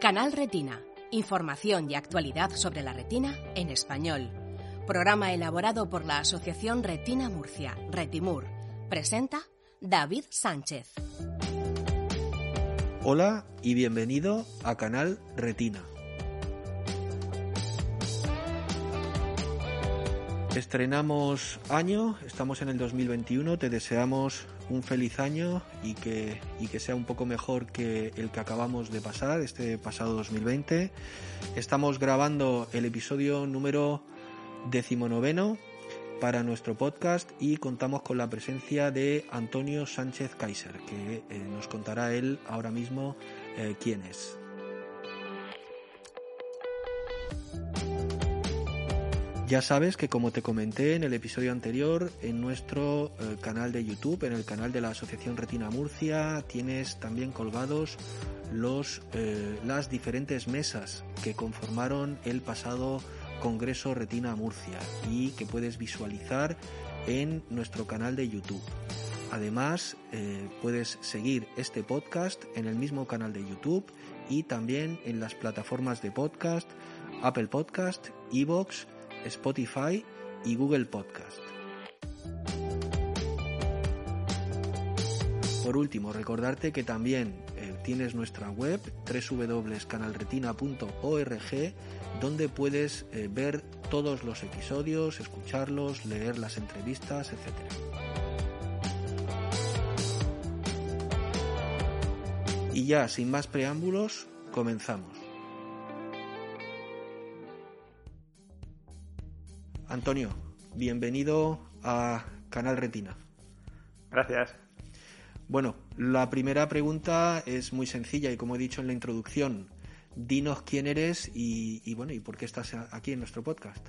Canal Retina. Información y actualidad sobre la retina en español. Programa elaborado por la Asociación Retina Murcia, Retimur. Presenta David Sánchez. Hola y bienvenido a Canal Retina. Estrenamos año, estamos en el 2021, te deseamos un feliz año y que, y que sea un poco mejor que el que acabamos de pasar, este pasado 2020. Estamos grabando el episodio número decimonoveno para nuestro podcast y contamos con la presencia de Antonio Sánchez Kaiser, que eh, nos contará él ahora mismo eh, quién es. Ya sabes que como te comenté en el episodio anterior, en nuestro eh, canal de YouTube, en el canal de la Asociación Retina Murcia, tienes también colgados los, eh, las diferentes mesas que conformaron el pasado Congreso Retina Murcia y que puedes visualizar en nuestro canal de YouTube. Además, eh, puedes seguir este podcast en el mismo canal de YouTube y también en las plataformas de podcast, Apple Podcast, Evox, Spotify y Google Podcast. Por último, recordarte que también eh, tienes nuestra web www.canalretina.org donde puedes eh, ver todos los episodios, escucharlos, leer las entrevistas, etc. Y ya, sin más preámbulos, comenzamos. Antonio, bienvenido a Canal Retina. Gracias. Bueno, la primera pregunta es muy sencilla y como he dicho en la introducción, dinos quién eres y, bueno y por qué estás aquí en nuestro podcast.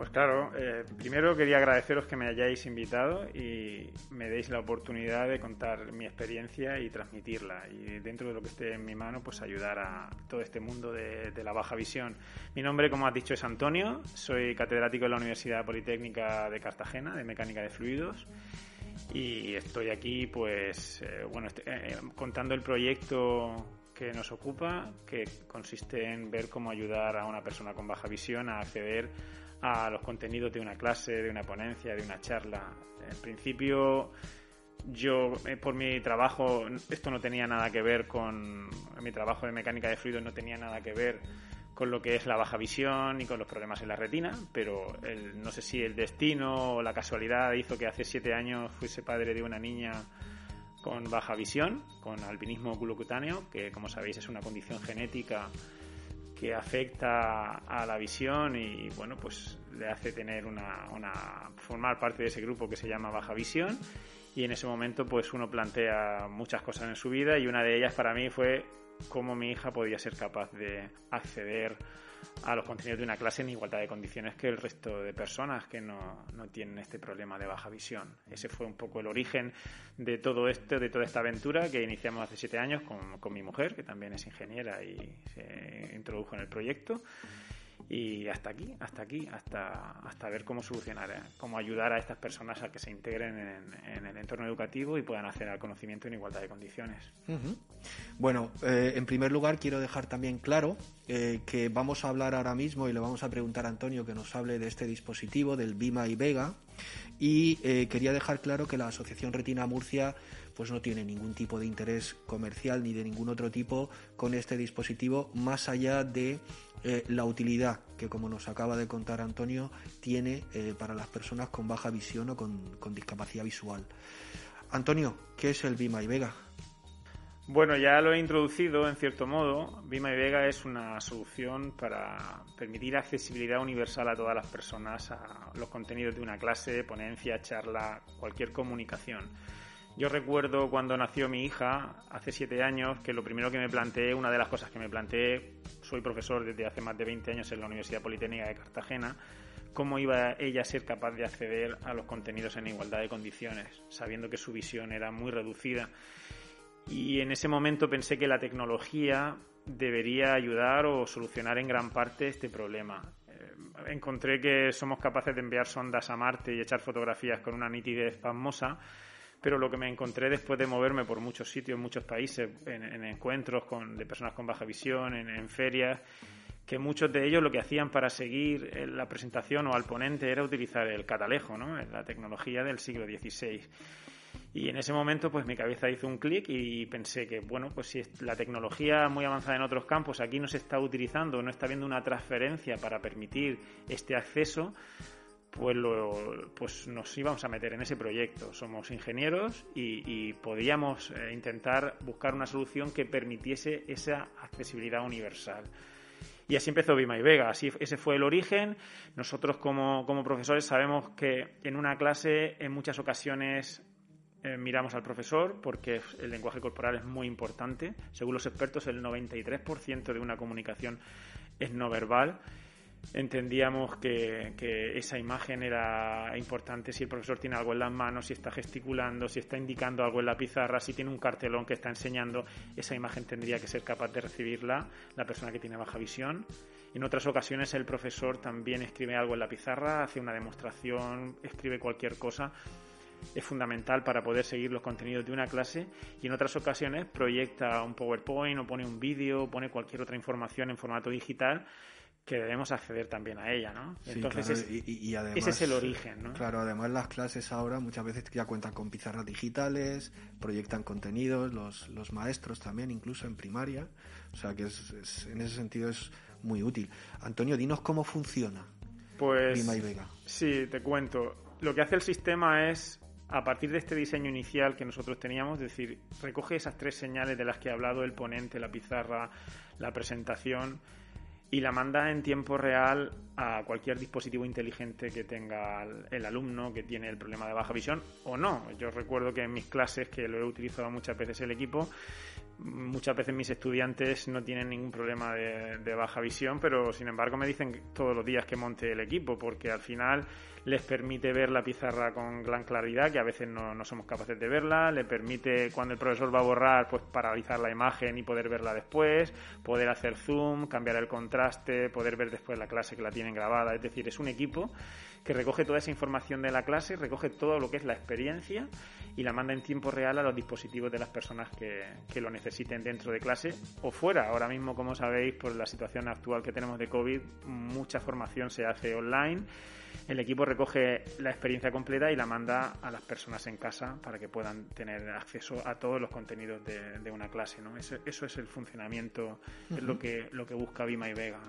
Pues claro, eh, primero quería agradeceros que me hayáis invitado y me deis la oportunidad de contar mi experiencia y transmitirla. Y dentro de lo que esté en mi mano, pues ayudar a todo este mundo de, la baja visión. Mi nombre, como has dicho, es Antonio. Soy catedrático en la Universidad Politécnica de Cartagena, de Mecánica de Fluidos. Y estoy aquí, pues, eh, bueno, eh, contando el proyecto que nos ocupa, que consiste en ver cómo ayudar a una persona con baja visión a acceder a los contenidos de una clase, de una ponencia, de una charla. En principio, yo eh, por mi trabajo, esto no tenía nada que ver con mi trabajo de mecánica de fluidos, no tenía nada que ver con lo que es la baja visión y con los problemas en la retina, pero no sé si el destino o la casualidad hizo que hace siete años fuese padre de una niña con baja visión, con albinismo oculocutáneo, que como sabéis es una condición genética que afecta a la visión y bueno pues le hace tener una, formar parte de ese grupo que se llama baja visión. Y en ese momento pues uno plantea muchas cosas en su vida y una de ellas para mí fue cómo mi hija podía ser capaz de acceder a los contenidos de una clase en igualdad de condiciones que el resto de personas que no, no, tienen este problema de baja visión. Ese fue un poco el origen de todo esto, de toda esta aventura que iniciamos hace siete años con, con mi mujer, que también es ingeniera y se introdujo en el proyecto y hasta aquí, hasta aquí, hasta, hasta ver cómo solucionar, eh, cómo ayudar a estas personas a que se integren en, el entorno educativo y puedan acceder al conocimiento en igualdad de condiciones. Bueno, eh, en primer lugar quiero dejar también claro eh, que vamos a hablar ahora mismo y le vamos a preguntar a Antonio que nos hable de este dispositivo, del Bima y Vega, y quería dejar claro que la Asociación Retina Murcia pues no tiene ningún tipo de interés comercial ni de ningún otro tipo con este dispositivo más allá de eh, la utilidad que, como nos acaba de contar Antonio, tiene eh, para las personas con baja visión o con, discapacidad visual. Antonio, ¿qué es el Bima y Vega? Bueno, ya lo he introducido en cierto modo. Bima y Vega es una solución para permitir accesibilidad universal a todas las personas a los contenidos de una clase, ponencia, charla, cualquier comunicación. Yo recuerdo cuando nació mi hija, hace siete años, que lo primero que me planteé, una de las cosas que me planteé, soy profesor desde hace más de 20 años en la Universidad Politécnica de Cartagena, cómo iba ella a ser capaz de acceder a los contenidos en igualdad de condiciones, sabiendo que su visión era muy reducida. Y en ese momento pensé que la tecnología debería ayudar o solucionar en gran parte este problema. Eh, encontré que somos capaces de enviar sondas a Marte y echar fotografías con una nitidez pasmosa, pero lo que me encontré después de moverme por muchos sitios, en muchos países, en, encuentros con, de personas con baja visión, en, ferias, que muchos de ellos lo que hacían para seguir eh, la presentación o al ponente era utilizar el catalejo, ¿no? la tecnología del siglo XVI. Y en ese momento, pues mi cabeza hizo un clic y pensé que, bueno, pues si la tecnología muy avanzada en otros campos aquí no se está utilizando, no está habiendo una transferencia para permitir este acceso, pues, pues nos íbamos a meter en ese proyecto. Somos ingenieros y, podíamos eh, intentar buscar una solución que permitiese esa accesibilidad universal. Y así empezó Vima y Vega, así, ese fue el origen. Nosotros como, profesores sabemos que en una clase en muchas ocasiones eh, miramos al profesor porque el lenguaje corporal es muy importante. Según los expertos, el 93% de una comunicación es no verbal. Entendíamos que, esa imagen era importante si el profesor tiene algo en las manos, si está gesticulando, si está indicando algo en la pizarra, si tiene un cartelón que está enseñando, esa imagen tendría que ser capaz de recibirla la persona que tiene baja visión. En otras ocasiones el profesor también escribe algo en la pizarra, hace una demostración, escribe cualquier cosa es fundamental para poder seguir los contenidos de una clase y en otras ocasiones proyecta un PowerPoint o pone un vídeo, pone cualquier otra información en formato digital que debemos acceder también a ella, ¿no? Entonces y, además, ese es el origen, ¿no? Claro, además las clases ahora muchas veces ya cuentan con pizarras digitales, proyectan contenidos, los, los maestros también, incluso en primaria, o sea que es, en ese sentido es muy útil. Antonio, dinos cómo funciona. Pues Vega. sí, te cuento. Lo que hace el sistema es a partir de este diseño inicial que nosotros teníamos, es decir, recoge esas tres señales de las que ha hablado el ponente, la pizarra, la presentación, y la manda en tiempo real a cualquier dispositivo inteligente que tenga el alumno que tiene el problema de baja visión o no. Yo recuerdo que en mis clases, que lo he utilizado muchas veces el equipo, muchas veces mis estudiantes no tienen ningún problema de, de, baja visión, pero sin embargo me dicen todos los días que monte el equipo, porque al final les permite ver la pizarra con gran claridad, que a veces no, no, somos capaces de verla, le permite cuando el profesor va a borrar, pues paralizar la imagen y poder verla después, poder hacer zoom, cambiar el contraste, poder ver después la clase que la tienen grabada, es decir, es un equipo que recoge toda esa información de la clase, recoge todo lo que es la experiencia y la manda en tiempo real a los dispositivos de las personas que, que lo necesiten dentro de clase o fuera. Ahora mismo, como sabéis, por la situación actual que tenemos de COVID, mucha formación se hace online el equipo recoge la experiencia completa y la manda a las personas en casa para que puedan tener acceso a todos los contenidos de, una clase. ¿no? Eso, es el funcionamiento, es lo que, lo que busca Vima y Vega.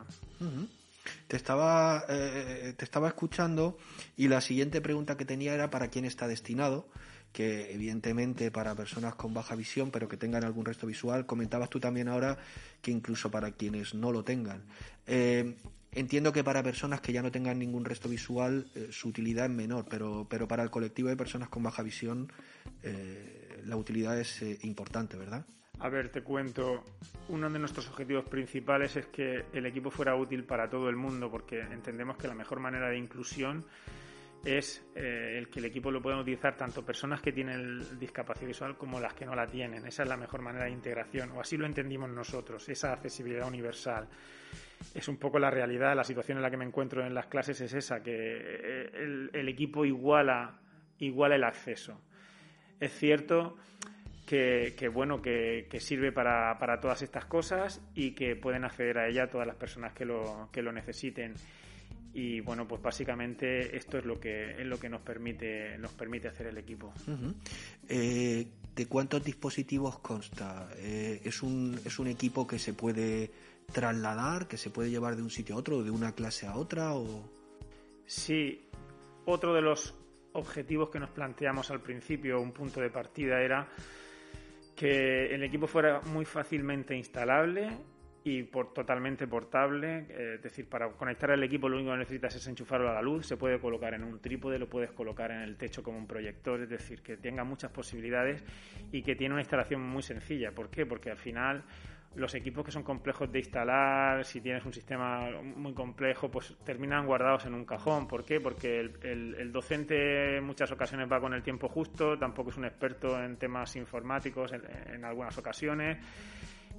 Te estaba, eh, te estaba escuchando y la siguiente pregunta que tenía era para quién está destinado que evidentemente para personas con baja visión pero que tengan algún resto visual, comentabas tú también ahora que incluso para quienes no lo tengan. Eh, Entiendo que para personas que ya no tengan ningún resto visual eh, su utilidad es menor, pero, pero para el colectivo de personas con baja visión eh, la utilidad es eh, importante, ¿verdad? A ver, te cuento, uno de nuestros objetivos principales es que el equipo fuera útil para todo el mundo, porque entendemos que la mejor manera de inclusión es el que el equipo lo puedan utilizar tanto personas que tienen discapacidad visual como las que no la tienen. Esa es la mejor manera de integración, o así lo entendimos nosotros, esa accesibilidad universal es un poco la realidad, la situación en la que me encuentro en las clases es esa, que eh, el, equipo iguala, iguala el acceso. Es cierto que, bueno, que, sirve para, para, todas estas cosas y que pueden acceder a ella todas las personas que lo, que lo necesiten. Y bueno, pues básicamente esto es lo que es lo que nos permite nos permite hacer el equipo. Eh, ¿De cuántos dispositivos consta? Eh, ¿es, un, ¿Es un equipo que se puede trasladar, que se puede llevar de un sitio a otro, de una clase a otra? O... Sí, otro de los objetivos que nos planteamos al principio, un punto de partida, era que el equipo fuera muy fácilmente instalable y por, totalmente portable. Eh, es decir, para conectar al equipo lo único que necesitas es enchufarlo a la luz. Se puede colocar en un trípode, lo puedes colocar en el techo como un proyector. Es decir, que tenga muchas posibilidades y que tiene una instalación muy sencilla. ¿Por qué? Porque al final los equipos que son complejos de instalar, si tienes un sistema muy complejo, pues terminan guardados en un cajón. ¿Por qué? Porque el, docente en muchas ocasiones va con el tiempo justo, tampoco es un experto en temas informáticos en, algunas ocasiones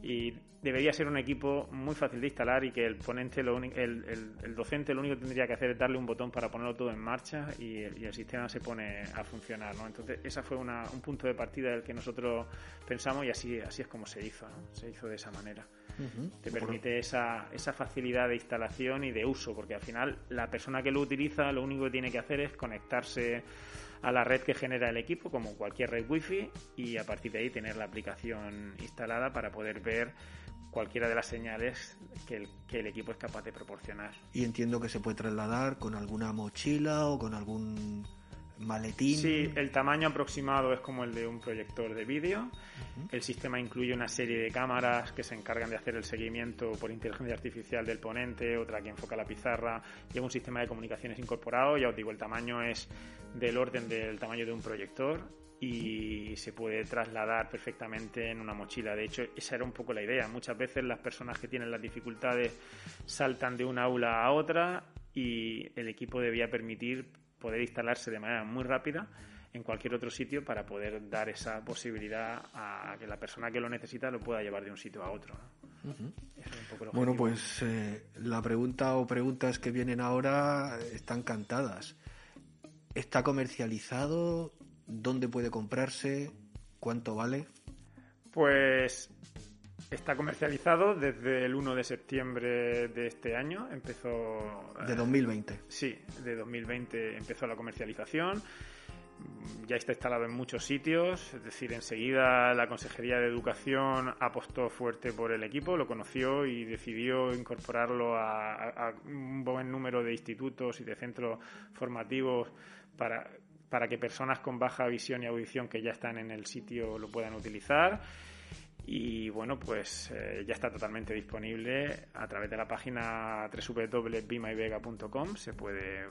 y debería ser un equipo muy fácil de instalar y que el ponente, lo el, el, docente lo único que tendría que hacer es darle un botón para ponerlo todo en marcha y el, sistema se pone a funcionar, ¿no? Entonces, esa fue una, un punto de partida del que nosotros pensamos y así, así es como se hizo, ¿no? Se hizo de esa manera. Te permite esa, esa facilidad de instalación y de uso, porque al final la persona que lo utiliza lo único que tiene que hacer es conectarse a la red que genera el equipo, como cualquier red wifi, y a partir de ahí tener la aplicación instalada para poder ver cualquiera de las señales que el, que el equipo es capaz de proporcionar. Y entiendo que se puede trasladar con alguna mochila o con algún maletín. Sí, el tamaño aproximado es como el de un proyector de vídeo. El sistema incluye una serie de cámaras que se encargan de hacer el seguimiento por inteligencia artificial del ponente, otra que enfoca la pizarra. Lleva un sistema de comunicaciones incorporado. Ya os digo, el tamaño es del orden del tamaño de un proyector y se puede trasladar perfectamente en una mochila. De hecho, esa era un poco la idea. Muchas veces las personas que tienen las dificultades saltan de una aula a otra y el equipo debía permitir poder instalarse de manera muy rápida en cualquier otro sitio para poder dar esa posibilidad a que la persona que lo necesita lo pueda llevar de un sitio a otro. bueno, pues eh, la pregunta o preguntas que vienen ahora están cantadas. ¿Está comercializado? ¿Dónde puede comprarse? ¿Cuánto vale? Pues Está comercializado desde el 1 de septiembre de este año. Empezó. De 2020. sí, de 2020 empezó la comercialización. Ya está instalado en muchos sitios, es decir, enseguida la Consejería de Educación apostó fuerte por el equipo, lo conoció y decidió incorporarlo a, un buen número de institutos y de centros formativos para, para que personas con baja visión y audición que ya están en el sitio lo puedan utilizar y bueno, pues eh, ya está totalmente disponible a través de la página www.bimyvega.com se puede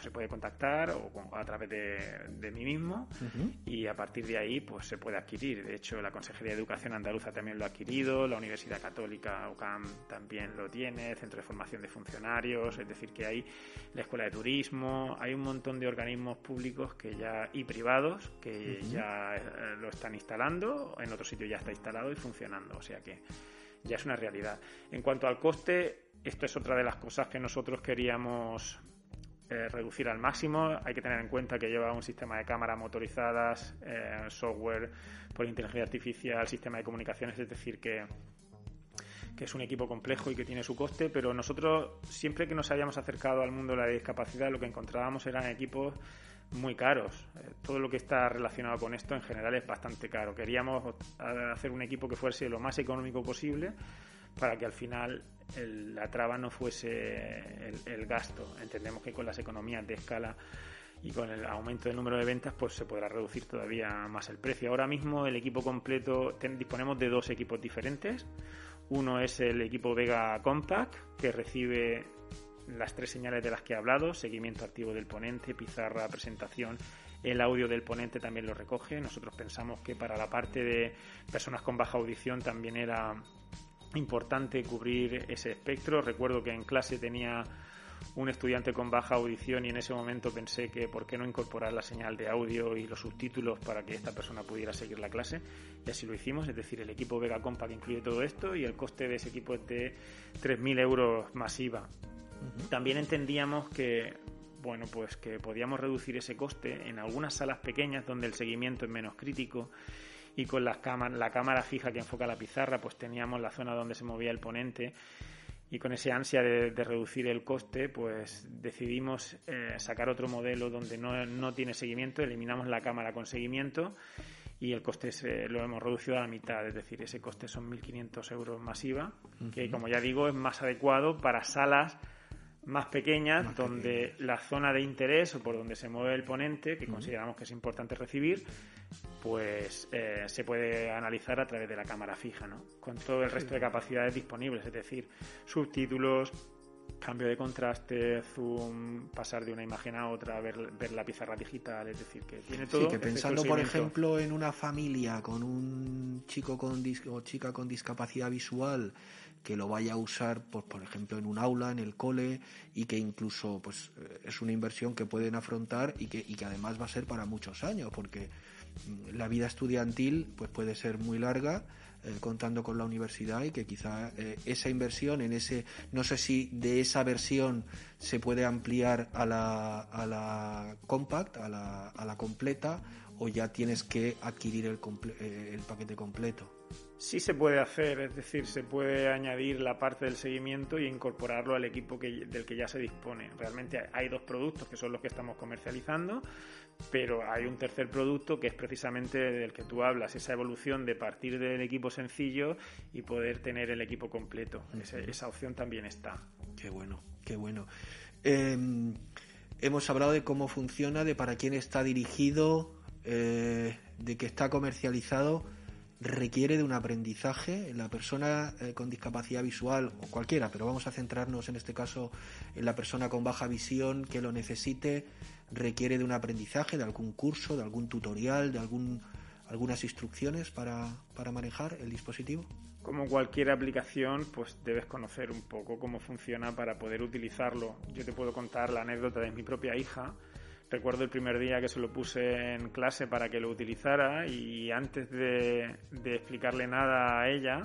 se puede contactar o a través de, mí mismo. Y a partir de ahí pues se puede adquirir. De hecho, la Consejería de Educación Andaluza también lo ha adquirido, la Universidad Católica UCAM también lo tiene, el Centro de Formación de Funcionarios, es decir, que hay la Escuela de Turismo, hay un montón de organismos públicos que ya y privados que ya eh, lo están instalando, en otro sitio ya está instalado y funcionando, o sea que ya es una realidad. En cuanto al coste, esto es otra de las cosas que nosotros queríamos eh, reducir al máximo. Hay que tener en cuenta que lleva un sistema de cámaras motorizadas, eh, software por inteligencia artificial, sistema de comunicaciones, es decir, que, que es un equipo complejo y que tiene su coste, pero nosotros siempre que nos hayamos acercado al mundo de la discapacidad lo que encontrábamos eran equipos muy caros. Eh, todo lo que está relacionado con esto en general es bastante caro. Queríamos hacer un equipo que fuese lo más económico posible para que al final la traba no fuese el, gasto. Entendemos que con las economías de escala y con el aumento del número de ventas pues se podrá reducir todavía más el precio. Ahora mismo el equipo completo disponemos de dos equipos diferentes. Uno es el equipo Vega Compact que recibe las tres señales de las que he hablado, seguimiento activo del ponente, pizarra, presentación, el audio del ponente también lo recoge. Nosotros pensamos que para la parte de personas con baja audición también era importante cubrir ese espectro. Recuerdo que en clase tenía un estudiante con baja audición y en ese momento pensé que por qué no incorporar la señal de audio y los subtítulos para que esta persona pudiera seguir la clase y así lo hicimos, es decir, el equipo Vega Compact incluye todo esto y el coste de ese equipo es de 3.000 euros masiva. También entendíamos que bueno, pues que podíamos reducir ese coste en algunas salas pequeñas donde el seguimiento es menos crítico y con las la cámara fija que enfoca la pizarra, pues teníamos la zona donde se movía el ponente y con ese ansia de, reducir el coste, pues decidimos eh, sacar otro modelo donde no, no, tiene seguimiento, eliminamos la cámara con seguimiento y el coste lo hemos reducido a la mitad, es decir, ese coste son 1.500 euros masiva, que como ya digo es más adecuado para salas más pequeñas, donde la zona de interés o por donde se mueve el ponente, que consideramos que es importante recibir, pues eh, se puede analizar a través de la cámara fija, ¿no? Con todo el resto de capacidades disponibles, es decir, subtítulos, cambio de contraste, zoom, pasar de una imagen a otra, ver, ver la pizarra digital, es decir, que tiene todo. Sí, que pensando, por ejemplo, en una familia con un chico con o chica con discapacidad visual que lo vaya a usar, pues, por ejemplo, en un aula, en el cole, y que incluso pues, eh, es una inversión que pueden afrontar y que, y que además va a ser para muchos años, porque la vida estudiantil pues puede ser muy larga eh, contando con la universidad y que quizá eh, esa inversión en ese no sé si de esa versión se puede ampliar a la, a la compact a la, a la completa o ya tienes que adquirir el, eh, el paquete completo Sí se puede hacer, es decir, se puede añadir la parte del seguimiento y incorporarlo al equipo que, del que ya se dispone. Realmente hay dos productos que son los que estamos comercializando, pero hay un tercer producto que es precisamente del que tú hablas, esa evolución de partir del equipo sencillo y poder tener el equipo completo. esa, opción también está. Qué bueno, qué bueno. Em, hemos hablado de cómo funciona, de para quién está dirigido, eh, de que está comercializado requiere de un aprendizaje. La persona eh, con discapacidad visual o cualquiera, pero vamos a centrarnos en este caso en la persona con baja visión que lo necesite, requiere de un aprendizaje, de algún curso, de algún tutorial, de algún, algunas instrucciones para, para manejar el dispositivo. Como cualquier aplicación, pues debes conocer un poco cómo funciona para poder utilizarlo. Yo te puedo contar la anécdota de mi propia hija Recuerdo el primer día que se lo puse en clase para que lo utilizara y antes de, explicarle nada a ella,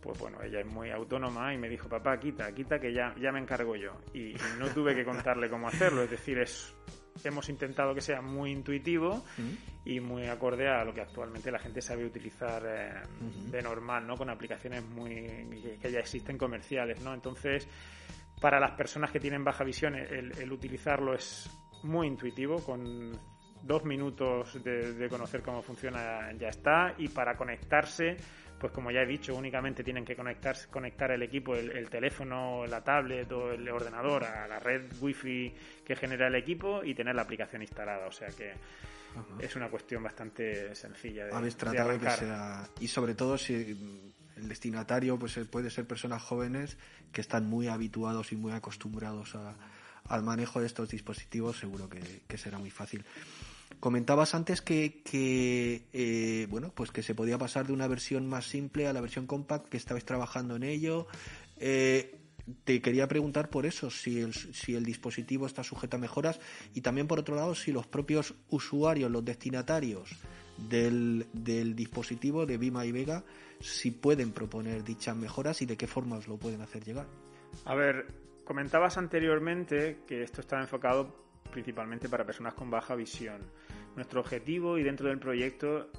pues bueno, ella es muy autónoma y me dijo, papá, quita, quita que ya, ya me encargo yo. Y, no tuve que contarle cómo hacerlo, es decir, es, hemos intentado que sea muy intuitivo y muy acorde a lo que actualmente la gente sabe utilizar eh, de normal, ¿no? Con aplicaciones muy que ya existen comerciales, ¿no? Entonces, para las personas que tienen baja visión, el utilizarlo es muy intuitivo, con dos minutos de, conocer cómo funciona ya está. Y para conectarse pues como ya he dicho únicamente tienen que conectarse, conectar el equipo el, teléfono la tablet o el ordenador a la red wifi que genera el equipo y tener la aplicación instalada. O sea que es una cuestión bastante sencilla de, habéis tratado de que sea y sobre todo si el destinatario pues puede ser personas jóvenes que están muy habituados y muy acostumbrados a al manejo de estos dispositivos seguro que, será muy fácil. Comentabas antes que, eh, bueno, pues que se podía pasar de una versión más simple a la versión compact, que estabais trabajando en ello. Eh, te quería preguntar por eso, si el, si el dispositivo está sujeto a mejoras y también por otro lado si los propios usuarios, los destinatarios del, del dispositivo de Vima y Vega, si pueden proponer dichas mejoras y de qué forma os lo pueden hacer llegar. A ver, Comentabas anteriormente que esto está enfocado principalmente para personas con baja visión. Nuestro objetivo y dentro del proyecto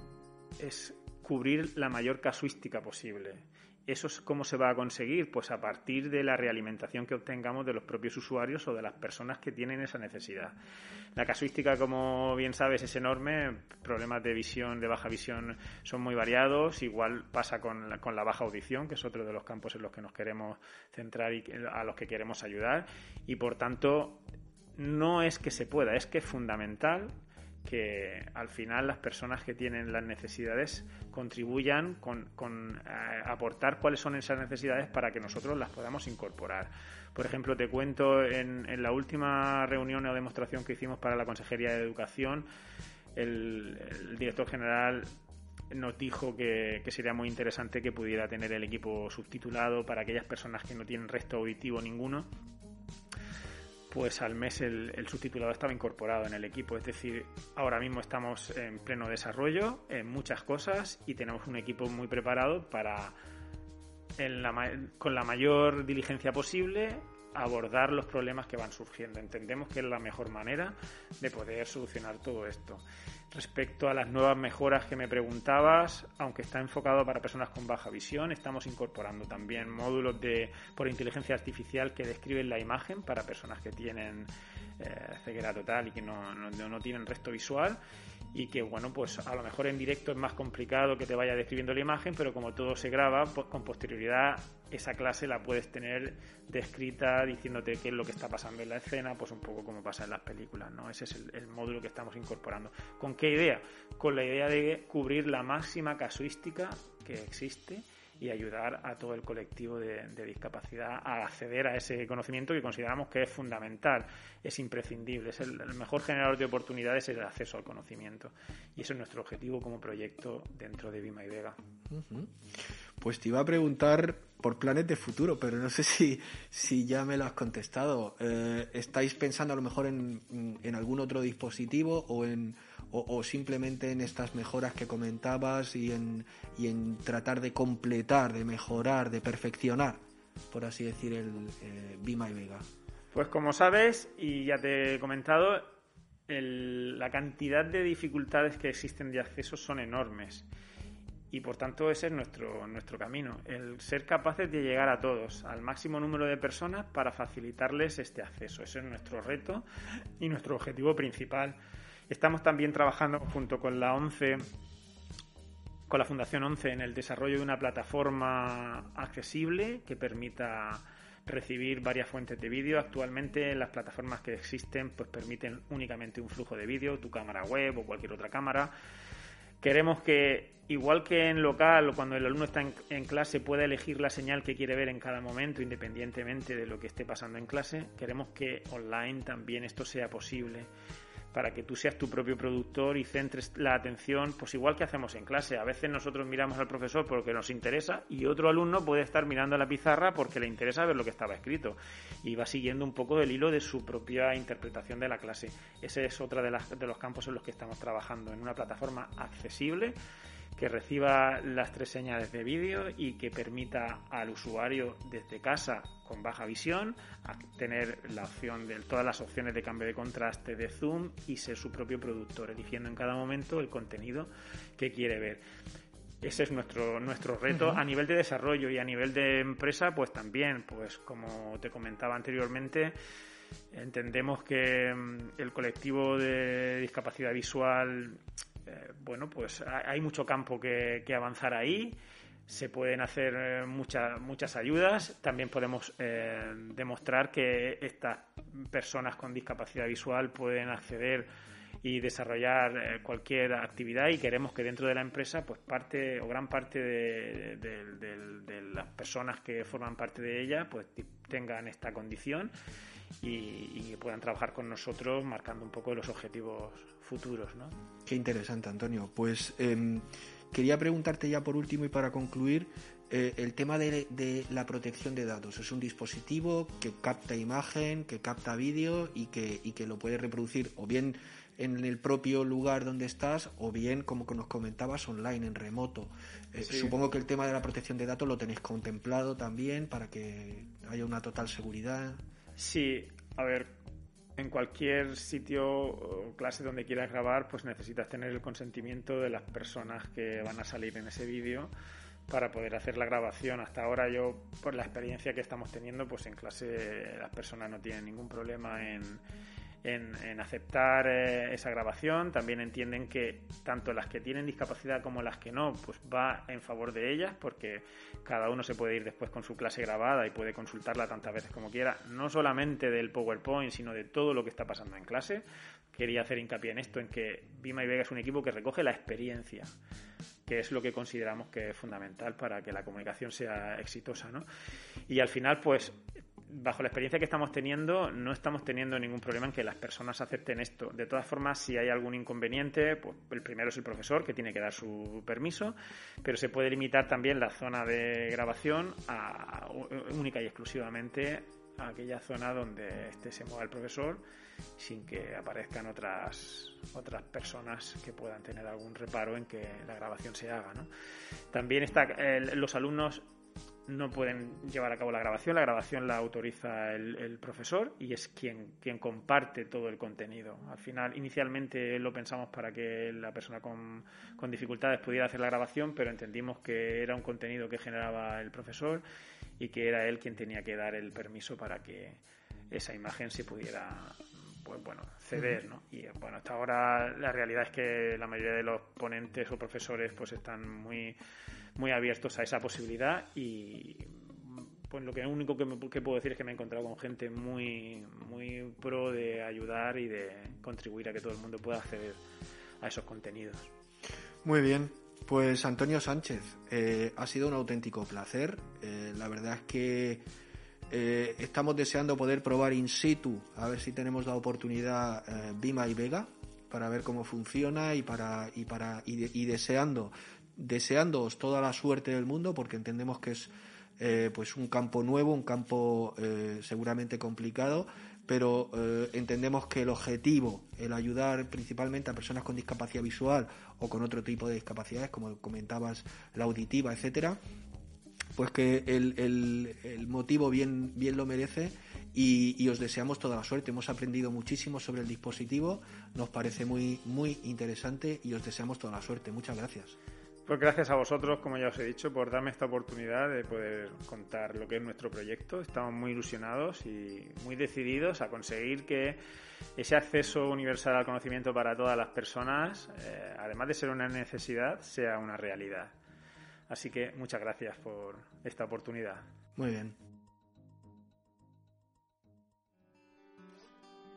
es cubrir la mayor casuística posible. ¿Eso es cómo se va a conseguir? Pues a partir de la realimentación que obtengamos de los propios usuarios o de las personas que tienen esa necesidad. La casuística, como bien sabes, es enorme. Problemas de visión, de baja visión, son muy variados. Igual pasa con la, con la baja audición, que es otro de los campos en los que nos queremos centrar y a los que queremos ayudar. Y por tanto, no es que se pueda, es que es fundamental que al final las personas que tienen las necesidades contribuyan con, eh, aportar cuáles son esas necesidades para que nosotros las podamos incorporar. Por ejemplo, te cuento en, la última reunión o demostración que hicimos para la Consejería de Educación, el, director general nos dijo que, que, sería muy interesante que pudiera tener el equipo subtitulado para aquellas personas que no tienen resto auditivo ninguno pues al mes el, subtitulado estaba incorporado en el equipo. Es decir, ahora mismo estamos en pleno desarrollo en muchas cosas y tenemos un equipo muy preparado para, con la mayor diligencia posible, abordar los problemas que van surgiendo. Entendemos que es la mejor manera de poder solucionar todo esto. Respecto a las nuevas mejoras que me preguntabas, aunque está enfocado para personas con baja visión, estamos incorporando también módulos de por inteligencia artificial que describen la imagen para personas que tienen eh, ceguera total y que no, no tienen resto visual y que bueno pues a lo mejor en directo es más complicado que te vaya describiendo la imagen pero como todo se graba pues con posterioridad esa clase la puedes tener descrita diciéndote qué es lo que está pasando en la escena pues un poco como pasa en las películas no ese es el, el módulo que estamos incorporando. Con qué idea con la idea de cubrir la máxima casuística que existe y ayudar a todo el colectivo de, discapacidad a acceder a ese conocimiento que consideramos que es fundamental, es imprescindible, es el, mejor generador de oportunidades el acceso al conocimiento. Y eso es nuestro objetivo como proyecto dentro de Vima y Vega. Pues te iba a preguntar por planes de futuro, pero no sé si, si ya me lo has contestado. Eh, ¿Estáis pensando a lo mejor en, en algún otro dispositivo o en o, simplemente en estas mejoras que comentabas y en, y en tratar de completar, de mejorar, de perfeccionar, por así decir, el eh, Be My Vega? Pues como sabes, y ya te he comentado, la cantidad de dificultades que existen de acceso son enormes. Y por tanto ese es nuestro, nuestro camino, el ser capaces de llegar a todos, al máximo número de personas para facilitarles este acceso. Ese es nuestro reto y nuestro objetivo principal. Estamos también trabajando junto con la 11 con la Fundación 11 en el desarrollo de una plataforma accesible que permita recibir varias fuentes de vídeo. Actualmente las plataformas que existen pues permiten únicamente un flujo de vídeo, tu cámara web o cualquier otra cámara. Queremos que, igual que en local o cuando el alumno está en, clase, pueda elegir la señal que quiere ver en cada momento, independientemente de lo que esté pasando en clase, queremos que online también esto sea posible para que tú seas tu propio productor y centres la atención, pues igual que hacemos en clase. A veces nosotros miramos al profesor porque nos interesa y otro alumno puede estar mirando a la pizarra porque le interesa ver lo que estaba escrito y va siguiendo un poco el hilo de su propia interpretación de la clase. Ese es otro de, de los campos en los que estamos trabajando, en una plataforma accesible que reciba las tres señales de vídeo y que permita al usuario desde casa con baja visión tener la opción de todas las opciones de cambio de contraste de zoom y ser su propio productor, eligiendo en cada momento el contenido que quiere ver. Ese es nuestro, nuestro reto a nivel de desarrollo y a nivel de empresa, pues también, pues como te comentaba anteriormente, entendemos que mm, el colectivo de discapacidad visual eh, bueno, pues hay mucho campo que, avanzar ahí. Se pueden hacer eh, muchas muchas ayudas. También podemos eh, demostrar que estas personas con discapacidad visual pueden acceder y desarrollar cualquier actividad y queremos que dentro de la empresa pues parte o gran parte de, las personas que forman parte de ella pues tengan esta condición y, puedan trabajar con nosotros marcando un poco los objetivos futuros. ¿no? Qué interesante, Antonio. Pues em, quería preguntarte ya por último y para concluir eh, el tema de, la protección de datos. Es un dispositivo que capta imagen, que capta vídeo y que, y que lo puede reproducir o bien en el propio lugar donde estás o bien, como nos comentabas, online, en remoto. Eh, supongo que el tema de la protección de datos lo tenéis contemplado también para que haya una total seguridad. Sí, a ver, en cualquier sitio o clase donde quieras grabar, pues necesitas tener el consentimiento de las personas que van a salir en ese vídeo para poder hacer la grabación. Hasta ahora yo, por la experiencia que estamos teniendo, pues en clase las personas no tienen ningún problema en, en, aceptar eh, esa grabación. También entienden que tanto las que tienen discapacidad como las que no, pues va en favor de ellas, porque cada uno se puede ir después con su clase grabada y puede consultarla tantas veces como quiera, no solamente del PowerPoint, sino de todo lo que está pasando en clase. Quería hacer hincapié en esto, en que Vima y Vega es un equipo que recoge la experiencia, que es lo que consideramos que es fundamental para que la comunicación sea exitosa, ¿no? Y al final, pues bajo la experiencia que estamos teniendo, no estamos teniendo ningún problema en que las personas acepten esto. De todas formas, si hay algún inconveniente, pues el primero es el profesor, que tiene que dar su permiso, pero se puede limitar también la zona de grabación a, única y exclusivamente a aquella zona donde este se mueva el profesor sin que aparezcan otras otras personas que puedan tener algún reparo en que la grabación se haga. También está, los alumnos no pueden llevar a cabo la grabación. La grabación la autoriza el, profesor y es quien, quien comparte todo el contenido. Al final, inicialmente lo pensamos para que la persona con, con dificultades pudiera hacer la grabación, pero entendimos que era un contenido que generaba el profesor y que era él quien tenía que dar el permiso para que esa imagen se pudiera pues bueno, ceder, ¿no? Y bueno, hasta ahora la realidad es que la mayoría de los ponentes o profesores pues están muy muy abiertos a esa posibilidad y pues lo que único que, puedo decir es que me he encontrado con gente muy muy pro de ayudar y de contribuir a que todo el mundo pueda acceder a esos contenidos. Muy bien, pues Antonio Sánchez, eh, ha sido un auténtico placer. Eh, la verdad es que eh, estamos deseando poder probar in situ, a ver si tenemos la oportunidad Bima y Vega para ver cómo funciona y para y para y deseando deseándoos toda la suerte del mundo porque entendemos que es eh, pues un campo nuevo, un campo eh, seguramente complicado, pero eh, entendemos que el objetivo, el ayudar principalmente a personas con discapacidad visual o con otro tipo de discapacidades, como comentabas, la auditiva, etcétera, pues que el, motivo bien, bien lo merece y, os deseamos toda la suerte. Hemos aprendido muchísimo sobre el dispositivo, nos parece muy, muy interesante y os deseamos toda la suerte. Muchas gracias. Pues gracias a vosotros, como ya os he dicho, por darme esta oportunidad de poder contar lo que es nuestro proyecto. Estamos muy ilusionados y muy decididos a conseguir que ese acceso universal al conocimiento para todas las personas, eh, además de ser una necesidad, sea una realidad. Así que muchas gracias por esta oportunidad. Muy bien.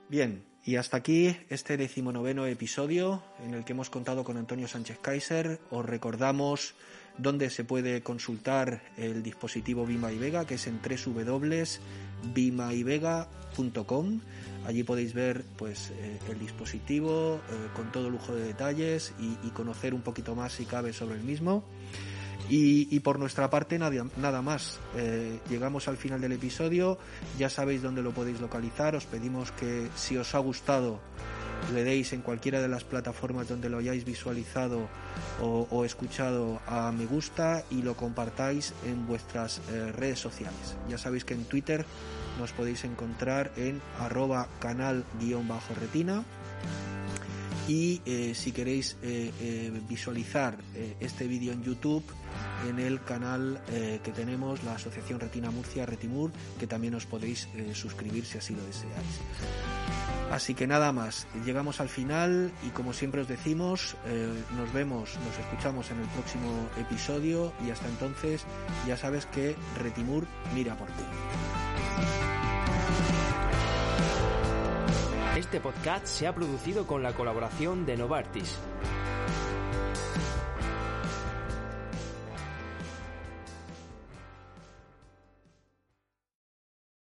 Bien, y hasta aquí este decimonoveno episodio en el que hemos contado con Antonio Sánchez Kaiser. Os recordamos dónde se puede consultar el dispositivo Bima y Vega, que es en www.bimaivega.com. Allí podéis ver pues eh, el dispositivo eh, con todo lujo de detalles y, y conocer un poquito más si cabe sobre el mismo. Y, por nuestra parte nada, nada más. Eh, llegamos al final del episodio, ya sabéis dónde lo podéis localizar, os pedimos que si os ha gustado le deis en cualquiera de las plataformas donde lo hayáis visualizado o, escuchado a me gusta y lo compartáis en vuestras eh, redes sociales. Ya sabéis que en Twitter nos podéis encontrar en arroba canal-retina y eh, si queréis visualizar este vídeo en YouTube en el canal eh, que tenemos, la Asociación Retina Murcia, Retimur, que también os podéis eh, suscribir si así lo deseáis. Así que nada más, llegamos al final y como siempre os decimos, eh, nos vemos, nos escuchamos en el próximo episodio y hasta entonces ya sabes que Retimur mira por ti. Este podcast se ha producido con la colaboración de Novartis